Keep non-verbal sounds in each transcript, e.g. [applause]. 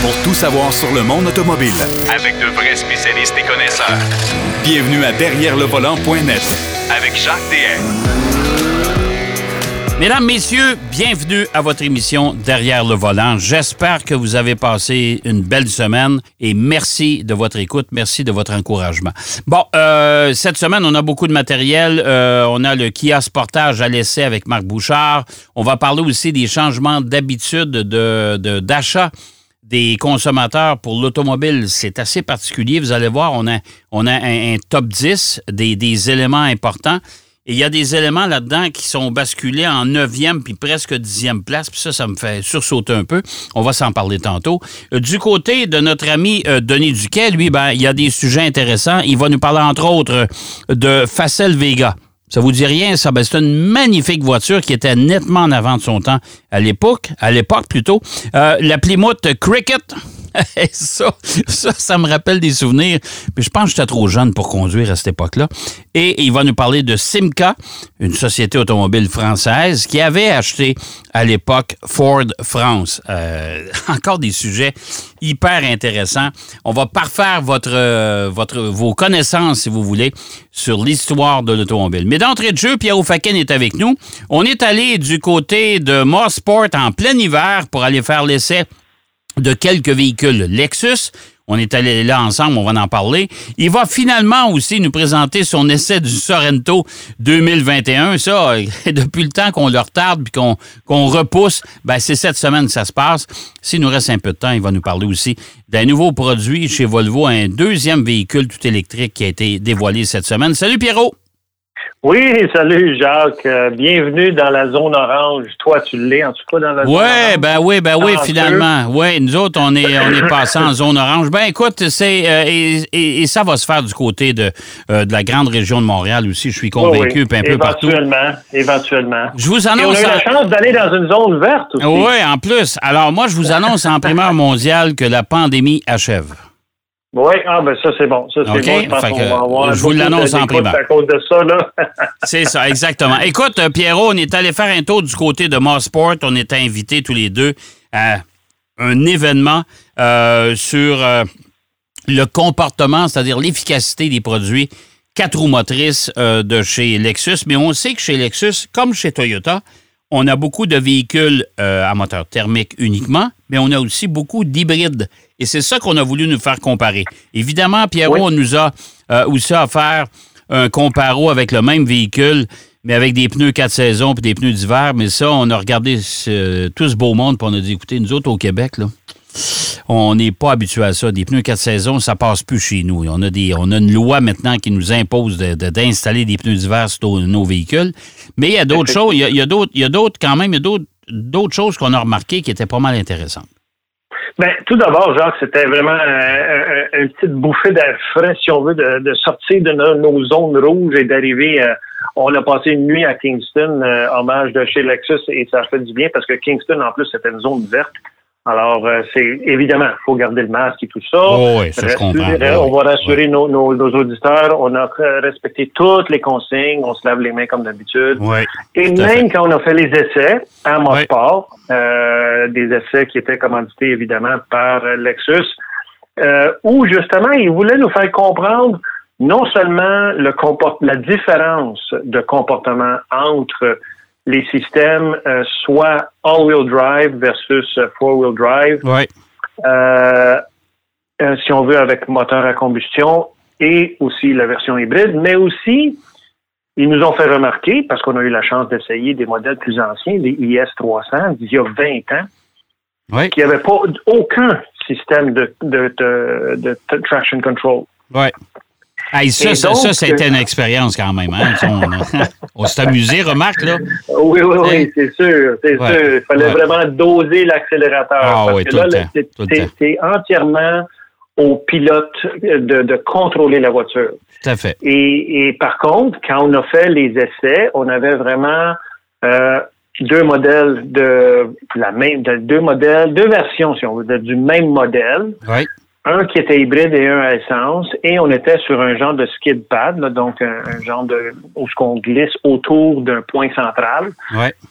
pour tout savoir sur le monde automobile. Avec de vrais spécialistes et connaisseurs. Bienvenue à Derrière le volant.net Avec Jacques DM. Mesdames, Messieurs, bienvenue à votre émission Derrière le volant. J'espère que vous avez passé une belle semaine et merci de votre écoute, merci de votre encouragement. Bon, euh, cette semaine, on a beaucoup de matériel. Euh, on a le Kia Sportage à l'essai avec Marc Bouchard. On va parler aussi des changements d'habitude d'achat. De, d'achat des consommateurs pour l'automobile, c'est assez particulier. Vous allez voir, on a, on a un, top 10 des, des éléments importants. Et il y a des éléments là-dedans qui sont basculés en neuvième puis presque dixième place. Puis ça, ça me fait sursauter un peu. On va s'en parler tantôt. Euh, Du côté de notre ami euh, Denis Duquet, lui, ben, il y a des sujets intéressants. Il va nous parler, entre autres, de Facel Vega. Ça vous dit rien, ça? Ben, c'est une magnifique voiture qui était nettement en avant de son temps à l'époque, à l'époque plutôt. Euh, la Plymouth Cricket. [laughs] ça, ça, ça me rappelle des souvenirs. Mais je pense que j'étais trop jeune pour conduire à cette époque-là. Et il va nous parler de Simca, une société automobile française qui avait acheté à l'époque Ford France. Euh, [laughs] encore des sujets hyper intéressants. On va parfaire votre, euh, votre, vos connaissances, si vous voulez, sur l'histoire de l'automobile. Mais d'entrée de jeu, Pierre Faken est avec nous. On est allé du côté de Mosport en plein hiver pour aller faire l'essai de quelques véhicules Lexus. On est allé là ensemble, on va en parler. Il va finalement aussi nous présenter son essai du Sorrento 2021. Ça, [laughs] depuis le temps qu'on le retarde puis qu'on qu'on repousse, ben c'est cette semaine que ça se passe. S'il nous reste un peu de temps, il va nous parler aussi d'un nouveau produit chez Volvo, un deuxième véhicule tout électrique qui a été dévoilé cette semaine. Salut Pierrot! Oui, salut Jacques. Euh, bienvenue dans la zone orange. Toi, tu l'es en tout cas dans la zone Ouais, orange. ben oui, ben oui, finalement. Oui, nous autres, on est, on est passé en zone orange. Ben écoute, c'est euh, et, et- et ça va se faire du côté de, euh, de la grande région de Montréal aussi. Je suis convaincu, puis un peu partout. Éventuellement, éventuellement. Je vous Et on annonce. a eu la chance d'aller dans une zone verte aussi. Oui, en plus. Alors, moi, je vous annonce en [laughs] primeur mondiale que la pandémie achève. Oui, ah ben ça c'est bon. Ça c'est bon. Je pense fait qu'on que va avoir je vous l'annonce en primaire. À cause de ça, là. [laughs] C'est ça, exactement. Écoute, euh, Pierrot, on est allé faire un tour du côté de Mossport. On était invités tous les deux à un événement euh, sur euh, le comportement, c'est-à-dire l'efficacité des produits quatre roues motrices euh, de chez Lexus. Mais on sait que chez Lexus, comme chez Toyota, on a beaucoup de véhicules euh, à moteur thermique uniquement, mais on a aussi beaucoup d'hybrides. Et c'est ça qu'on a voulu nous faire comparer. Évidemment, Pierrot Oui. on nous a euh, aussi offert un comparo avec le même véhicule, mais avec des pneus quatre saisons puis des pneus d'hiver. Mais ça, on a regardé ce- tout ce beau monde puis on a dit, écoutez, nous autres au Québec, là, on n'est pas habitué à ça. Des pneus quatre saisons, ça passe plus chez nous. On a, des, on a une loi maintenant qui nous impose de- de- d'installer des pneus d'hiver sur nos, nos véhicules. Mais il y a d'autres choses. Il y a, a d'autres, il y a d'autres quand même, il y a d'autres, choses qu'on a remarquées qui étaient pas mal intéressantes. Ben, tout d'abord, Jacques, c'était vraiment euh, un- une petite bouffée d'air frais, si on veut, de, de sortir de nos, nos zones rouges et d'arriver. euh, on a passé une nuit à Kingston, euh, hommage de chez Lexus, et ça a fait du bien parce que Kingston, en plus, c'était une zone verte. Alors, euh, c'est évidemment, il faut garder le masque et tout ça. Oh oui, ça, je comprends. Rassurer- Oh on va rassurer nos, nos, nos auditeurs. On a euh, respecté toutes les consignes. On se lave les mains comme d'habitude. Oui. Et même quand on a fait les essais à Mosport, euh, des essais qui étaient commandités évidemment par euh, Lexus, euh, où justement ils voulaient nous faire comprendre non seulement le la différence de comportement entre les systèmes euh, soit all-wheel drive versus euh, four-wheel drive, euh, si on veut, avec moteur à combustion et aussi la version hybride, mais aussi, ils nous ont fait remarquer, parce qu'on a eu la chance d'essayer des modèles plus anciens, des IS 300, d'il y a 20 ans, Oui. qui n'avaient pas aucun système de, de, de, traction control. Oui. Hey, ça, ça, donc, été euh, une expérience quand même. Hein? On, s'est amusé, remarque, là. Oui, oui, oui, c'est sûr, c'est Ouais. sûr. Il fallait Ouais. vraiment doser l'accélérateur. Ah parce oui, que tout là, c'est- entièrement au pilote de, de contrôler la voiture. Tout à fait. Et, et par contre, quand on a fait les essais, on avait vraiment euh, deux modèles de la même, de- deux modèles, deux versions, si on veut dire, du même modèle. Oui. Un qui était hybride et un à essence. Et on était sur un genre de skid pad, là, donc un, un genre de où ce qu'on glisse autour d'un point central,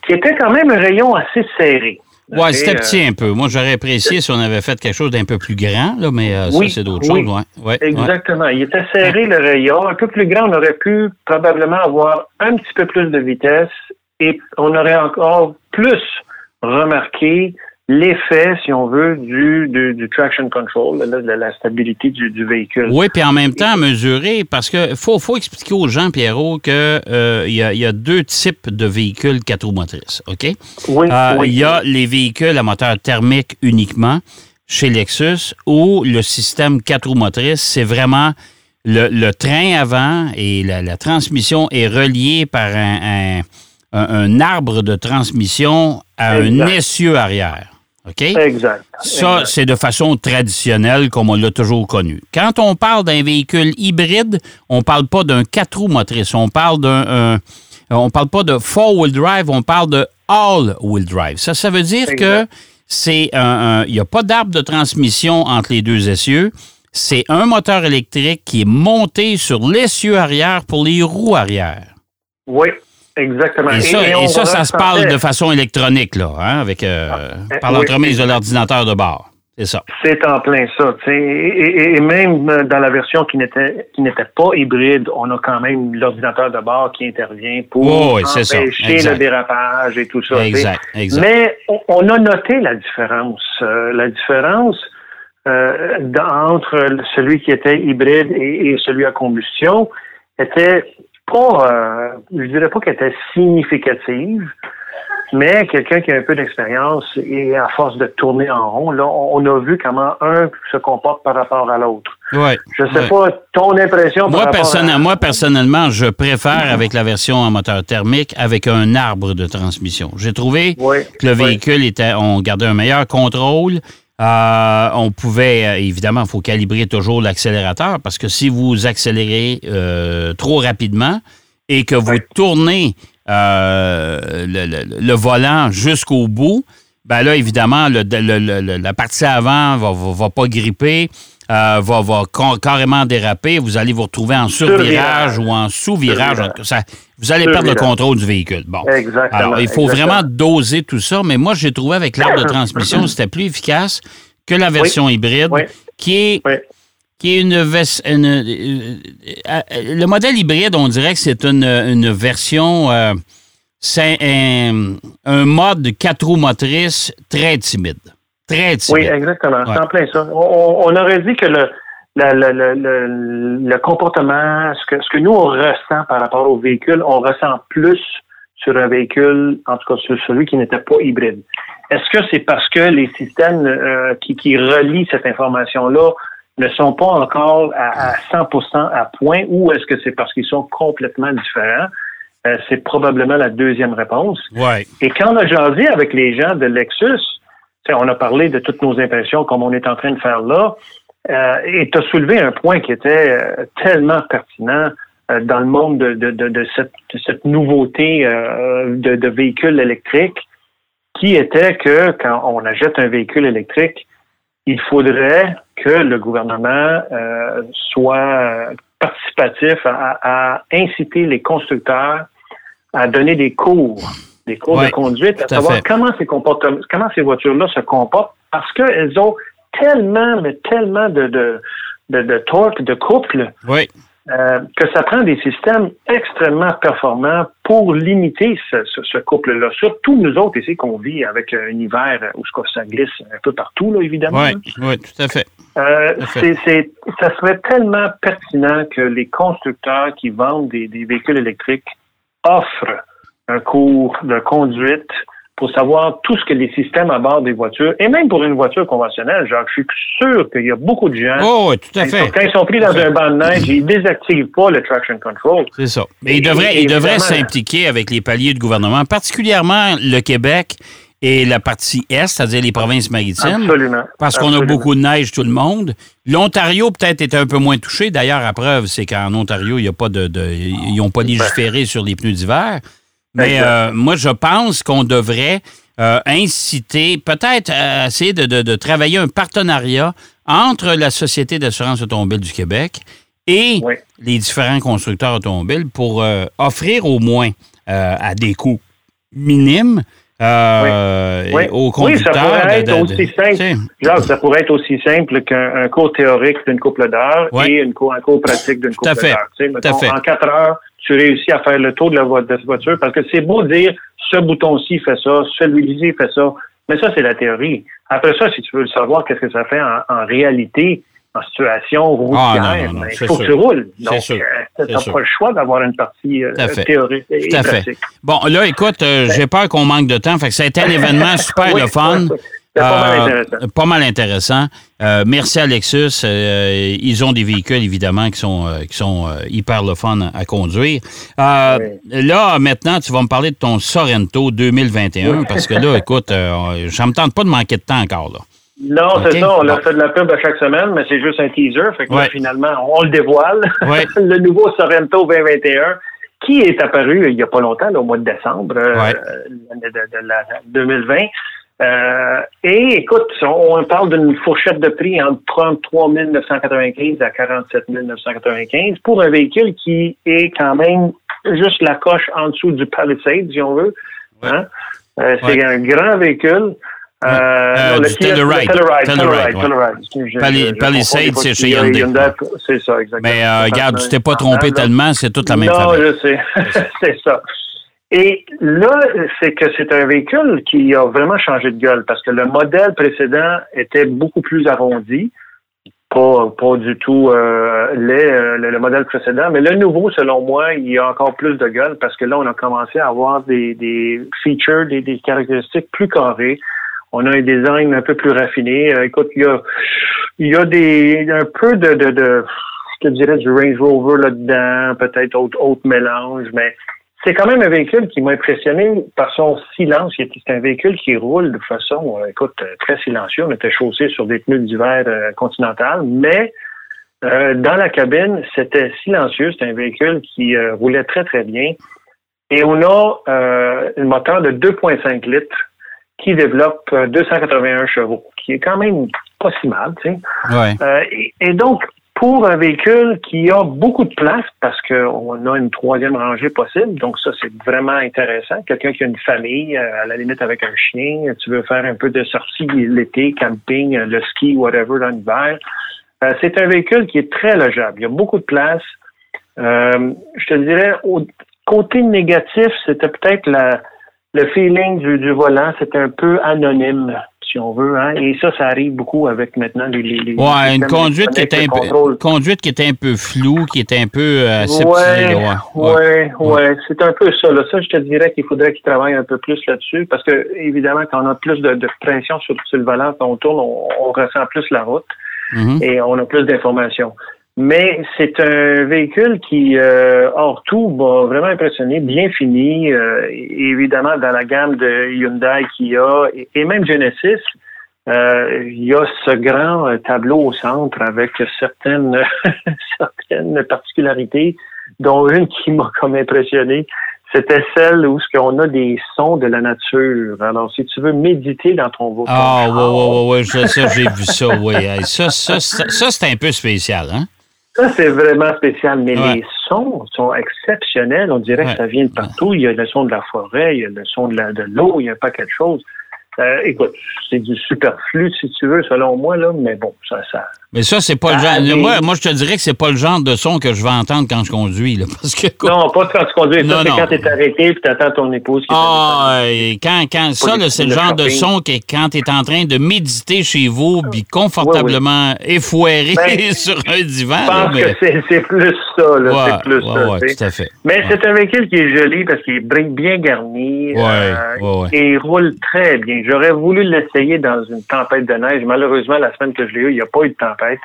qui était quand même un rayon assez serré. Oui, c'était Et, petit un peu. Moi, j'aurais apprécié si on avait fait quelque chose d'un peu plus grand, là, mais euh, Oui, ça, c'est d'autres oui. choses. Ouais. Ouais, ouais. Exactement. Il était serré le rayon, un peu plus grand. On aurait pu probablement avoir un petit peu plus de vitesse et on aurait encore plus remarqué l'effet, si on veut, du, du, du traction control, là, de la stabilité du, du véhicule. Oui, puis en même temps, mesurer, parce que faut, faut expliquer aux gens, Pierrot, qu'il il y, a, il y a deux types de véhicules quatre roues motrices, OK? Oui, Euh, oui. Il y a les véhicules à moteur thermique uniquement chez Lexus où le système quatre roues motrices, c'est vraiment le, le train avant et la, la transmission est reliée par un, un- un- un arbre de transmission à un essieu arrière. OK? Exact. Ça, c'est de façon traditionnelle, comme on l'a toujours connu. Quand on parle d'un véhicule hybride, on parle pas d'un quatre roues motrices. On parle d'un. un- on parle pas de four-wheel drive, on parle de all-wheel drive. Ça, ça veut dire que c'est un- Il n'y a pas d'arbre de transmission entre les deux essieux. C'est un moteur électrique qui est monté sur l'essieu arrière pour les roues arrière. Oui, exactement. Et ça, et ça, ça se parle de façon électronique, là, hein, avec, euh, par oui. l'entremise de l'ordinateur de bord. C'est ça. C'est en plein ça. Et, et- et même euh, dans la version qui n'était qui n'était pas hybride, on a quand même l'ordinateur de bord qui intervient pour Oh, oui, empêcher le dérapage et tout ça. Exact, exact. Mais on, on a noté la différence. Euh, la différence euh, entre celui qui était hybride et, et celui à combustion était pas, euh, je dirais pas qu'elle était significative, mais quelqu'un qui a un peu d'expérience et à force de tourner en rond, là, on, a vu comment un se comporte par rapport à l'autre. Ouais. Je sais Ouais. pas ton impression Moi, à... moi, personnellement, je préfère avec la version en moteur thermique avec un arbre de transmission. J'ai trouvé que le véhicule était, on gardait un meilleur contrôle. Euh, on pouvait, euh, évidemment, il faut calibrer toujours l'accélérateur parce que si vous accélérez euh, trop rapidement et que vous Oui. tournez euh, le, le- le volant jusqu'au bout, ben là, évidemment, le- le- le- le- la partie avant va, va, va pas gripper, euh, va, va ca- carrément déraper. Vous allez vous retrouver en survirage ou en sous-virage. Vous allez perdre le contrôle du véhicule. Bon. Exactement. Alors, il faut exactement. vraiment doser tout ça, mais moi, j'ai trouvé avec l'arbre de [coughs] transmission, c'était plus efficace que la version hybride, Oui. qui est Oui. qui est une, une- euh, euh, le modèle hybride, on dirait que c'est une, une version, euh, c'est un, un mode de quatre roues motrices très timide. Très timide. Oui, exactement. C'est Ouais. en plein ça. On, on aurait dit que le, la- la- le, le comportement, ce que, ce que nous, on ressent par rapport au véhicule, on ressent plus sur un véhicule, en tout cas sur celui qui n'était pas hybride. Est-ce que c'est parce que les systèmes euh, qui, qui relient cette information-là ne sont pas encore à, à 100% à point ou est-ce que c'est parce qu'ils sont complètement différents? Euh, c'est probablement la deuxième réponse. Ouais. Et quand on a jasé avec les gens de Lexus, on a parlé de toutes nos impressions comme on est en train de faire là, euh, et tu as soulevé un point qui était euh, tellement pertinent euh, dans le monde de, cette, nouveauté de, véhicules électriques, qui était que quand on achète un véhicule électrique, il faudrait que le gouvernement soit participatif à inciter les constructeurs à donner des cours, des cours Ouais, de conduite, à savoir fait. comment ces comportements, comment ces voitures-là se comportent, parce qu'elles ont tellement, mais tellement de, de, de, de torque, de couple, Oui. euh, que ça prend des systèmes extrêmement performants pour limiter ce, ce, ce couple-là. Surtout nous autres ici qu'on vit avec un hiver où ça glisse un peu partout, là, évidemment. Oui, oui, tout à fait. Euh, ça serait tellement pertinent que les constructeurs qui vendent des, des véhicules électriques offrent un cours de conduite pour savoir tout ce que les systèmes à bord des voitures, et même pour une voiture conventionnelle, Jacques, je suis sûr qu'il y a beaucoup de gens, Oh, oui, tout à quand, fait. quand ils sont pris dans un banc de neige, ils désactivent pas le traction control. C'est ça. Mais il Et- devrait, et- il devrait évidemment- s'impliquer avec les paliers de gouvernement, particulièrement le Québec et la partie Est, c'est-à-dire les provinces maritimes. Absolument. Parce qu'on a beaucoup de neige, tout le monde. L'Ontario, peut-être, est un peu moins touché. D'ailleurs, à preuve, c'est qu'en Ontario, il y a pas de, de- ils n'ont pas légiféré sur les pneus d'hiver. Mais euh, moi, je pense qu'on devrait euh, inciter, peut-être euh, essayer de, de- de travailler un partenariat entre la Société d'assurance automobile du Québec et Oui. les différents constructeurs automobiles pour euh, offrir au moins à des coûts minimes euh, oui. au. Oui, ça pourrait être aussi simple. Genre, ça pourrait être aussi simple qu'un cours théorique d'une couple d'heures et une cours, un cours pratique d'une couple d'heures. En quatre heures, tu réussis à faire le tour de la voiture parce que c'est beau dire ce bouton-ci fait ça, celui-ci fait ça, mais ça, c'est la théorie. Après ça, si tu veux le savoir, qu'est-ce que ça fait en réalité, en situation routière, ah, il faut que tu roules. Donc, tu n'as pas le choix d'avoir une partie euh, théorique et Tout pratique. Bon, là, écoute, euh, j'ai peur qu'on manque de temps. Fait que ça a été un événement [laughs] super le fun. Pas mal euh, intéressant. Pas mal intéressant. merci à Lexus. ils ont des véhicules, évidemment, qui sont, qui sont hyper le fun à conduire. Là, maintenant, tu vas me parler de ton Sorrento 2021, parce que là, [laughs] écoute, je ne me tente pas de manquer de temps encore. Là. Non, c'est ça. On a fait de la pub à chaque semaine, mais c'est juste un teaser. Fait que finalement, on le dévoile. [laughs] le nouveau Sorrento 2021 qui est apparu il n'y a pas longtemps, au mois de décembre euh, de, la 2020. Euh, et écoute, on, parle d'une fourchette de prix entre 33 995 à 47 995 pour un véhicule qui est quand même juste la coche en dessous du Palisade, si on veut. Hein? Euh, c'est un grand véhicule. Euh, euh, le Telluride. Telluride. Palisade, c'est chez Hyundai. C'est ça, exactement. Mais euh, regarde, tu t'es pas trompé tellement, c'est toute la même Non, je sais. [laughs] c'est ça. Et là, c'est que c'est un véhicule qui a vraiment changé de gueule parce que le modèle précédent était beaucoup plus arrondi. Pas, pas du tout euh, le, le, modèle précédent, mais le nouveau, selon moi, il a encore plus de gueule parce que là, on a commencé à avoir des, des features, des, des caractéristiques plus carrées, on a un design un peu plus raffiné. Euh, écoute, il y a, il y a des, un peu de, de, de, je te dirais, du Range Rover là-dedans, peut-être autre, autre mélange, mais c'est quand même un véhicule qui m'a impressionné par son silence. C'est un véhicule qui roule de façon, euh, écoute, très silencieux. On était chaussé sur des pneus d'hiver euh, continental, mais dans la cabine, c'était silencieux. C'est un véhicule qui roulait très, très bien. Et on a un moteur de 2,5 litres qui développe 281 euh, chevaux, qui est quand même pas si mal, tu sais. Euh, et, donc, pour un véhicule qui a beaucoup de place, parce qu'on a une troisième rangée possible, donc ça, c'est vraiment intéressant. Quelqu'un qui a une famille, euh, à la limite avec un chien, tu veux faire un peu de sortie l'été, camping, le ski, whatever, dans l'hiver. c'est un véhicule qui est très logeable. Il y a beaucoup de place. je te dirais, au côté négatif, c'était peut-être le feeling du, volant, c'est un peu anonyme, si on veut. Hein? Et ça, ça arrive beaucoup avec maintenant les. les, ouais, une conduite qui, était un peu, conduite qui était un peu floue, qui était un peu euh, ouais, ouais, ouais, C'est un peu ça. Là. Ça, je te dirais qu'il faudrait qu'il travaille un peu plus là-dessus parce que, évidemment, quand on a plus de, de pression sur, sur, le volant, quand on tourne, on, ressent plus la route mm-hmm. et on a plus d'informations. Mais c'est un véhicule qui, euh, hors tout, m'a vraiment impressionné, bien fini, euh, évidemment dans la gamme de Hyundai Kia et, et même Genesis. Euh, il y a ce grand tableau au centre avec certaines [laughs] certaines particularités, dont une qui m'a comme impressionné, c'était celle où ce qu'on a des sons de la nature. Alors, si tu veux méditer dans ton vocal. Ah, oui, oui, oui, ça, j'ai vu ça, oui. Ça, ça, ça c'est un peu spécial, hein? Ça, c'est vraiment spécial, mais les sons sont exceptionnels. On dirait que ça vient de partout. Il y a le son de la forêt, il y a le son de l'eau, il y a pas quelque chose. Euh, écoute, c'est du superflu, si tu veux, selon moi, là, mais bon, ça, ça, mais ça, c'est pas le genre. Ah, moi, moi, je te dirais que c'est pas le genre de son que je vais entendre quand je conduis. Là, [laughs] parce que, non, pas quand tu conduis. Ça, c'est quand tu es arrêté et tu attends ton épouse. Qui ah, quand, quand, ça, c'est le genre de son que quand tu es en train de méditer chez vous, puis confortablement effoiré ben, [laughs] sur un divan. Je pense que c'est plus ça. Là, c'est plus ça. tout à fait. Mais c'est un véhicule qui est joli parce qu'il est bien garni. Euh, et il roule très bien. J'aurais voulu l'essayer dans une tempête de neige. Malheureusement, la semaine que je l'ai eu, il n'y a pas eu de tempête.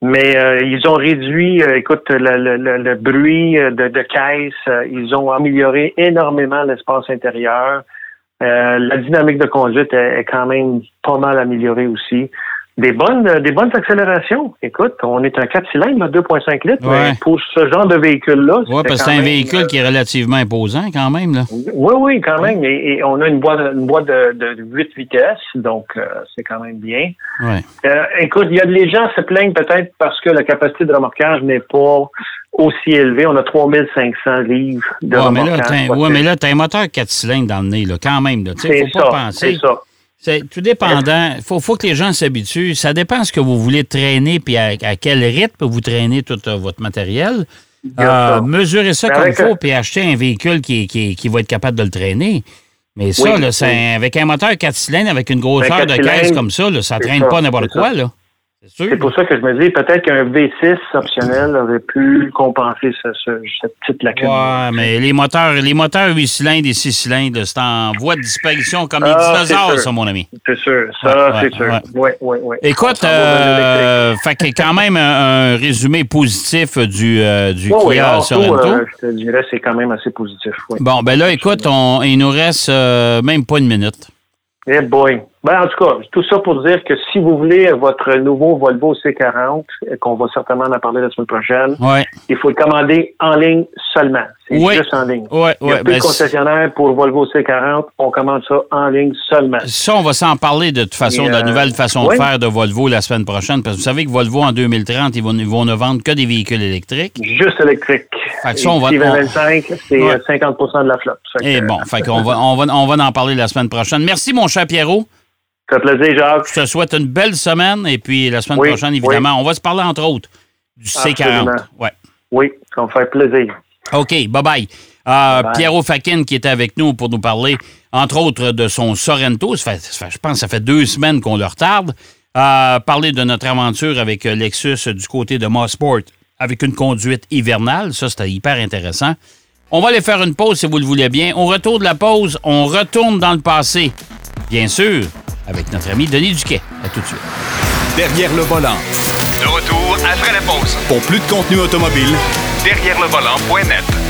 Mais euh, ils ont réduit, euh, écoute, le, bruit euh, de, de caisse. ils ont amélioré énormément l'espace intérieur. la dynamique de conduite est, quand même pas mal améliorée aussi. Des bonnes, euh, des bonnes accélérations. Écoute, on est un 4 cylindres, 2,5 litres. Ouais. mais Pour ce genre de véhicule-là, Oui, parce que c'est un même, véhicule euh, qui est relativement imposant quand même. Là. Oui, oui, quand même. Et, et on a une boîte, une boîte de, de 8 vitesses, donc euh, c'est quand même bien. Ouais. Euh, écoute, il y a les gens se plaignent peut-être parce que la capacité de remorquage n'est pas aussi élevée. On a 3500 livres de Ouais, mais là, remorquage. ouais, mais là, t'as un moteur 4 cylindres dans le nez, là, quand même. Là. Tu pas ça, penser. c'est ça. C'est tout dépendant. Il faut, faut que les gens s'habituent. Ça dépend de ce que vous voulez traîner puis à, à quel rythme vous traînez tout euh, votre matériel. Euh, mesurez ça comme il faut puis achetez un véhicule qui, qui, qui va être capable de le traîner. Mais ça, Oui, là, oui. avec un moteur 4 cylindres, avec une grosseur de 4 caisse cylindres, comme ça, là, ça c'est traîne ça, pas n'importe quoi. ça. Là. C'est pour ça que je me dis peut-être qu'un V6 optionnel aurait pu compenser ce- ce- cette petite lacune. Ouais, mais les moteurs, les moteurs 8 cylindres et 6 cylindres, c'est en voie de disparition comme les Ah, dinosaures, ça, mon ami. C'est sûr, ça, Ouais, ouais, c'est sûr. ouais. Oui, oui, oui. Écoute, euh, fait que quand même un, un résumé positif du, euh, du Kia Sorento. euh, je te dirais c'est quand même assez positif. Bon, ben là, écoute, on, il nous reste euh, même pas une minute. Eh boy. Ben, en tout cas, tout ça pour dire que si vous voulez votre nouveau Volvo C40, euh, qu'on va certainement en parler la semaine prochaine, Ouais, il faut le commander en ligne seulement. C'est juste en ligne. ouais, Il y a ouais. plus ben, de concessionnaires pour Volvo C40. On commande ça en ligne seulement. ça, on va s'en parler de toute façon, de la euh, nouvelle façon oui. de faire de Volvo la semaine prochaine. Parce que vous savez que Volvo, en 2030, ils vont, ils vont ne vendre que des véhicules électriques. Juste électrique. Fait que ça, on va- Et d'ici on- 2025, c'est Ouais. euh, 50 de la flotte. Fait Et que, bon, fait qu'on va, on va, on va en parler la semaine prochaine. Merci, mon cher Pierrot. Ça fait plaisir, Jacques. Je te souhaite une belle semaine. Et puis, la semaine Oui, prochaine, évidemment, on va se parler, entre autres, du C40. Absolument. Ouais. Oui, ça me fait plaisir. OK, bye-bye. Euh, Pierrot Fakin qui était avec nous pour nous parler, entre autres, de son Sorrento. Ça fait, ça fait- je pense que ça fait deux semaines qu'on le retarde. Euh, parler de notre aventure avec euh, Lexus du côté de Mossport avec une conduite hivernale. Ça, c'était hyper intéressant. On va aller faire une pause si vous le voulez bien. Au retour de la pause, on retourne dans le passé. Bien sûr, avec notre ami Denis Duquet. À tout de suite. Derrière le volant. De retour après la pause. Pour plus de contenu automobile, Derrière le volant.net.